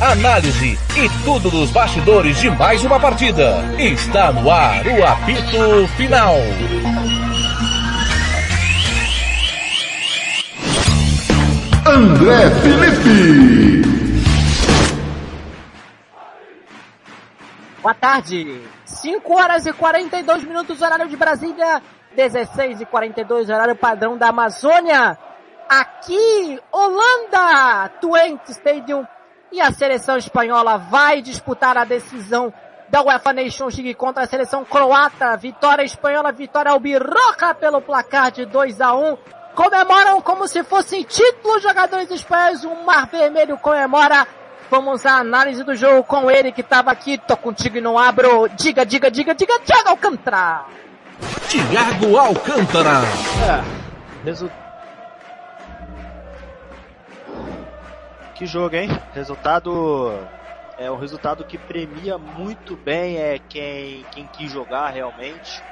análise e tudo dos bastidores de mais uma partida. Está no ar o apito final. André Felipe. Boa tarde. 5 horas e 42 minutos, horário de Brasília. 16 e 42, horário padrão da Amazônia. Aqui, Holanda, Twente Stadium. E a seleção espanhola vai disputar a decisão da UEFA Nations League contra a seleção croata. Vitória espanhola, vitória albirroca pelo placar de 2 a 1. Comemoram como se fossem títulos jogadores espanhóis. O Mar Vermelho comemora. Vamos à análise do jogo com ele que estava aqui. Tô contigo e não abro. Diga, diga, diga, diga, Thiago Alcântara. Tiago Alcântara. É, Que jogo, hein? Resultado é um resultado que premia muito bem é quem quem quis jogar realmente.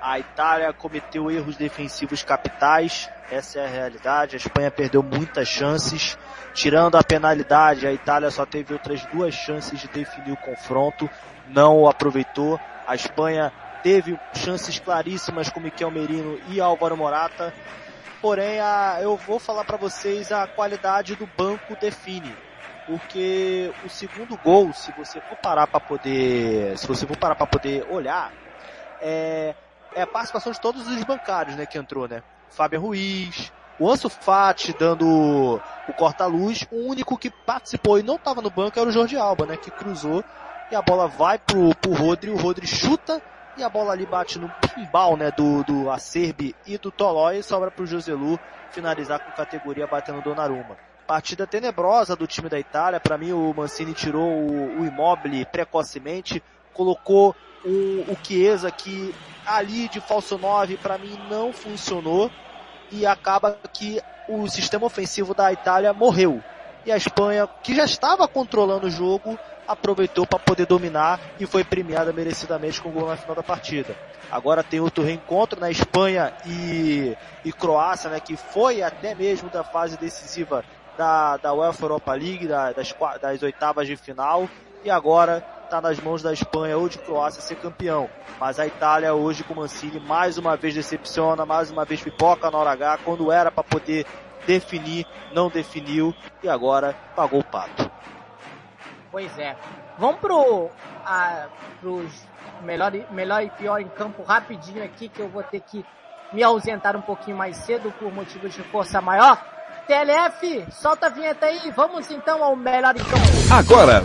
A Itália cometeu erros defensivos capitais, essa é a realidade. A Espanha perdeu muitas chances. Tirando a penalidade, a Itália só teve outras duas chances de definir o confronto, não o aproveitou. A Espanha teve chances claríssimas com Miquel Merino e Álvaro Morata. Porém, a, eu vou falar para vocês a qualidade do banco define. Porque o segundo gol, se você for parar para poder, se você for parar para poder olhar, é, é a participação de todos os bancários, né, que entrou, né? Fábio Ruiz, o Ansu Fati dando o corta-luz, o único que participou e não estava no banco era o Jorge Alba, né, que cruzou e a bola vai pro, pro Rodri, o Rodri chuta e a bola ali bate no pimbal, né, do, do Acerbi e do Tolói e sobra pro Joselu finalizar com categoria batendo Donnarumma. Partida tenebrosa do time da Itália, para mim o Mancini tirou o, o Immobile precocemente, colocou o, o Chiesa que ali de falso 9 para mim não funcionou e acaba que o sistema ofensivo da Itália morreu. E a Espanha, que já estava controlando o jogo, aproveitou para poder dominar e foi premiada merecidamente com o gol na final da partida. Agora tem outro reencontro na Espanha e, e Croácia, né, que foi até mesmo da fase decisiva da, da UEFA Europa League, da, das, das oitavas de final, e agora está nas mãos da Espanha ou de Croácia ser campeão. Mas a Itália hoje com Mancini mais uma vez decepciona, mais uma vez pipoca na hora H, quando era para poder definir, não definiu e agora pagou o pato. Pois é. Vamos pro, a, pros melhor, melhor e pior em campo rapidinho aqui, que eu vou ter que me ausentar um pouquinho mais cedo por motivos de força maior. TLF, solta a vinheta aí, vamos então ao melhor em campo. Agora.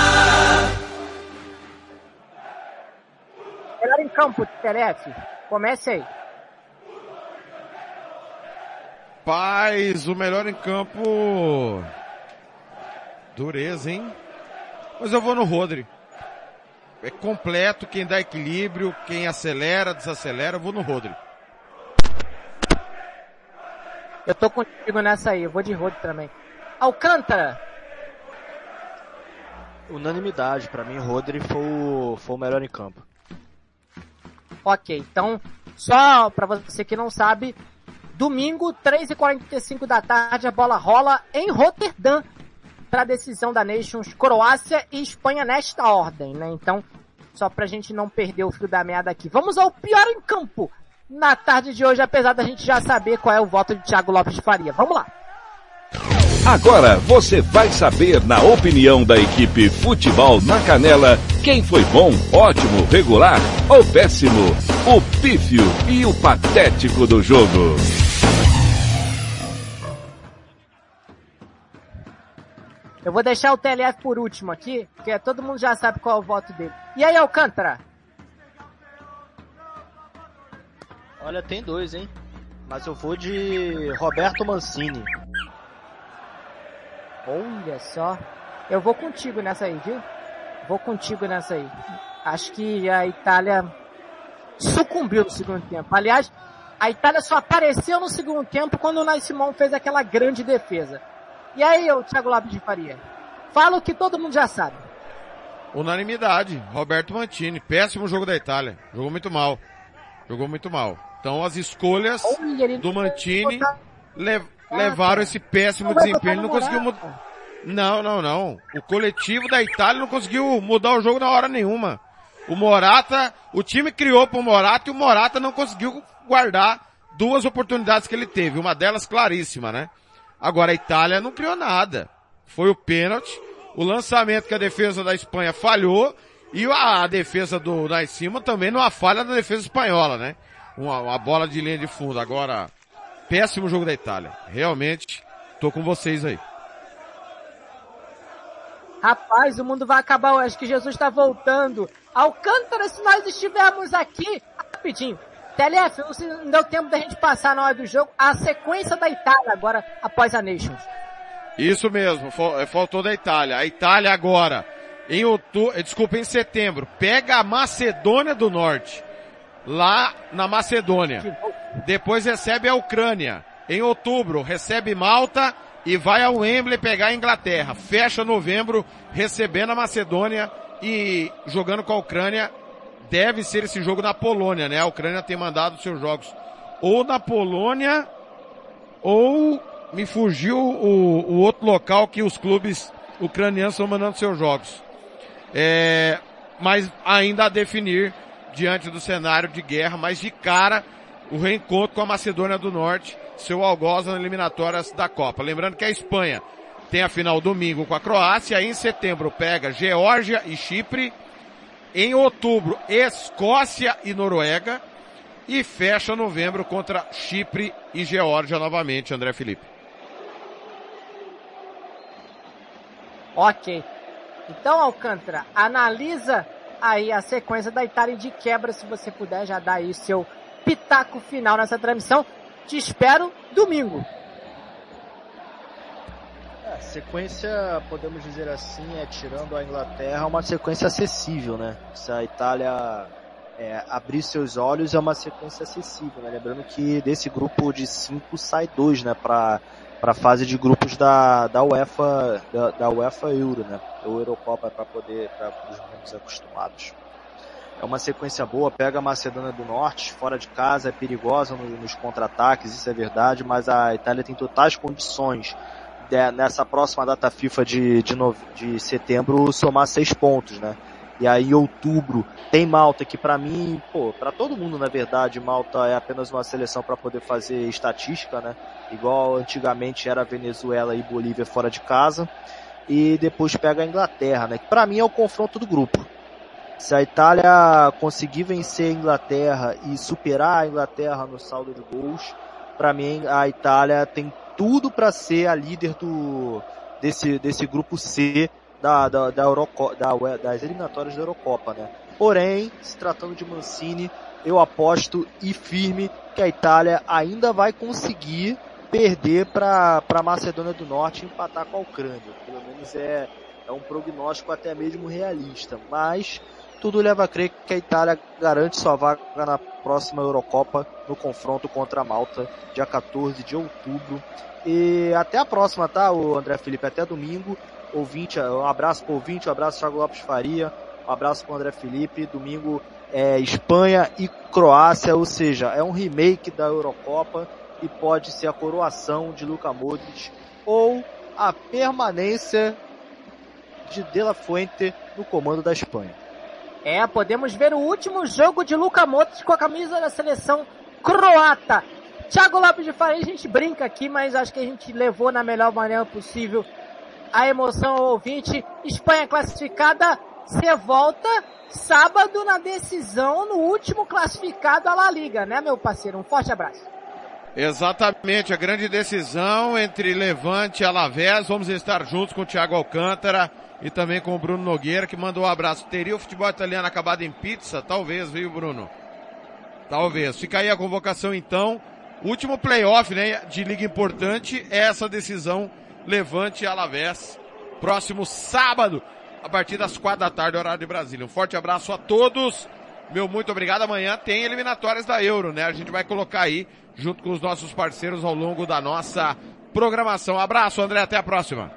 Campo, TLF. Comece aí. Paz, o melhor em campo. Dureza, hein? Mas eu vou no Rodri. É completo, quem dá equilíbrio, quem acelera, desacelera, eu vou no Rodri. Eu tô contigo nessa aí, eu vou de Rodri também. Alcântara! Unanimidade, para mim Rodri foi o, foi o melhor em campo. Ok, então, só para você que não sabe, domingo, 3h45 da tarde, a bola rola em Roterdã para decisão da Nations, Croácia e Espanha nesta ordem, né? Então, só pra gente não perder o fio da meada aqui. Vamos ao pior em campo na tarde de hoje, apesar da gente já saber qual é o voto de Thiago Lopes Faria. Vamos lá! Agora você vai saber, na opinião da equipe Futebol na Canela, quem foi bom, ótimo, regular ou péssimo, o pífio e o patético do jogo. Eu vou deixar o TLF por último aqui, porque todo mundo já sabe qual é o voto dele. E aí, Alcântara? Olha, tem dois, hein? Mas eu vou de Roberto Mancini. Olha só. Eu vou contigo nessa aí, viu? Vou contigo nessa aí. Acho que a Itália sucumbiu no segundo tempo. Aliás, a Itália só apareceu no segundo tempo quando o Nai Simão fez aquela grande defesa. E aí, o Thiago Lopes de Faria? Fala o que todo mundo já sabe. Unanimidade. Roberto Mantini. Péssimo jogo da Itália. Jogou muito mal. Jogou muito mal. Então as escolhas Olha, do Mantini botar- le- Ah, levaram tá. esse péssimo vai desempenho. Ele não conseguiu mudar. Não, não, não. O coletivo da Itália não conseguiu mudar o jogo na hora nenhuma. O Morata, o time criou pro Morata e o Morata não conseguiu guardar duas oportunidades que ele teve. Uma delas claríssima, né? Agora a Itália não criou nada. Foi o pênalti, o lançamento que a defesa da Espanha falhou e a, a defesa do da cima também numa falha da defesa espanhola, né? Uma, uma bola de linha de fundo. Agora, péssimo jogo da Itália. Realmente, tô com vocês aí. Rapaz, o mundo vai acabar hoje, que Jesus está voltando. Alcântara, se nós estivermos aqui, rapidinho. TLF, não deu tempo da gente passar na hora do jogo a sequência da Itália agora após a Nations. Isso mesmo, eh, faltou da Itália. A Itália agora, em outubro, desculpa, em setembro, pega a Macedônia do Norte. Lá na Macedônia. Depois recebe a Ucrânia. Em outubro, recebe Malta e vai ao Wembley pegar a Inglaterra. Fecha novembro, recebendo a Macedônia e jogando com a Ucrânia. Deve ser esse jogo na Polônia, né? A Ucrânia tem mandado seus jogos ou na Polônia ou me fugiu o, o outro local que os clubes ucranianos estão mandando seus jogos. É, mas ainda a definir diante do cenário de guerra, mas de cara o reencontro com a Macedônia do Norte, seu algoz nas eliminatórias da Copa. Lembrando que a Espanha tem a final domingo com a Croácia, em setembro pega Geórgia e Chipre, em outubro Escócia e Noruega, e fecha novembro contra Chipre e Geórgia novamente, André Felipe. Ok. Então, Alcântara, analisa aí a sequência da Itália de quebra, se você puder já dar aí seu pitaco final nessa transmissão. Te espero domingo. É, sequência, podemos dizer assim, é tirando a Inglaterra, uma sequência acessível, né? Se a Itália é, abrir seus olhos, é uma sequência acessível, né? Lembrando que desse grupo de cinco sai dois, né? Para para a fase de grupos da, da UEFA da, da UEFA Euro, né? Ou Eurocopa para poder para os menos acostumados. É uma sequência boa, pega a Macedônia do Norte, fora de casa, é perigosa no- nos contra-ataques, isso é verdade, mas a Itália tem totais condições de- nessa próxima data FIFA de, de, nove- de setembro somar seis pontos, né? E aí outubro tem Malta que pra mim, pô, pra todo mundo na verdade, Malta é apenas uma seleção para poder fazer estatística, né? Igual antigamente era Venezuela e Bolívia fora de casa. E depois pega a Inglaterra, né? Que pra mim é o confronto do grupo. Se a Itália conseguir vencer a Inglaterra e superar a Inglaterra no saldo de gols, pra mim a Itália tem tudo para ser a líder do desse desse grupo C da da, da, Euroco, da das eliminatórias da Eurocopa, né? Porém, se tratando de Mancini, eu aposto e firme que a Itália ainda vai conseguir perder para para Macedônia do Norte e empatar com a Ucrânia. Pelo menos é é um prognóstico até mesmo realista, mas tudo leva a crer que a Itália garante sua vaga na próxima Eurocopa no confronto contra a Malta, dia 14 de outubro. E até a próxima, tá, o André Felipe? Até domingo. Ouvinte, um abraço pro ouvinte, um abraço Thiago Lopes Faria, um abraço pro André Felipe. Domingo é Espanha e Croácia, ou seja, é um remake da Eurocopa e pode ser a coroação de Luka Modric ou a permanência de De La Fuente no comando da Espanha. É, podemos ver o último jogo de Luka Modric com a camisa da seleção croata. Thiago Lopes de Faria, a gente brinca aqui, mas acho que a gente levou na melhor maneira possível a emoção ao ouvinte. Espanha classificada, você volta sábado na decisão no último classificado à La Liga, né, meu parceiro? Um forte abraço. Exatamente, a grande decisão entre Levante e Alavés. Vamos estar juntos com o Thiago Alcântara e também com o Bruno Nogueira, que mandou um abraço. Teria o futebol italiano acabado em pizza? Talvez, viu, Bruno? Talvez. Fica aí a convocação então. Último playoff, né, de liga importante é essa decisão Levante e Alavés. Próximo sábado, a partir das quatro da tarde, horário de Brasília. Um forte abraço a todos. Meu muito obrigado. Amanhã tem eliminatórias da Euro, né? A gente vai colocar aí junto com os nossos parceiros ao longo da nossa programação. Abraço, André. Até a próxima.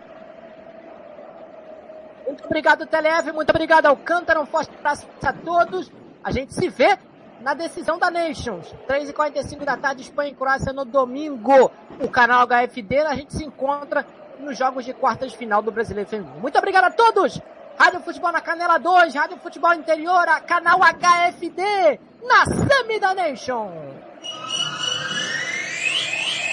Muito obrigado, Televe. Muito obrigado, Alcântara. Um forte abraço a todos. A gente se vê na decisão da Nations. 3h45 da tarde, Espanha e Croácia no domingo. O canal HFD. A gente se encontra nos jogos de quartas de final do Brasileiro Feminino. Muito obrigado a todos. Rádio Futebol na Canela 2, Rádio Futebol Interior, canal HFD, na Semi da Nation.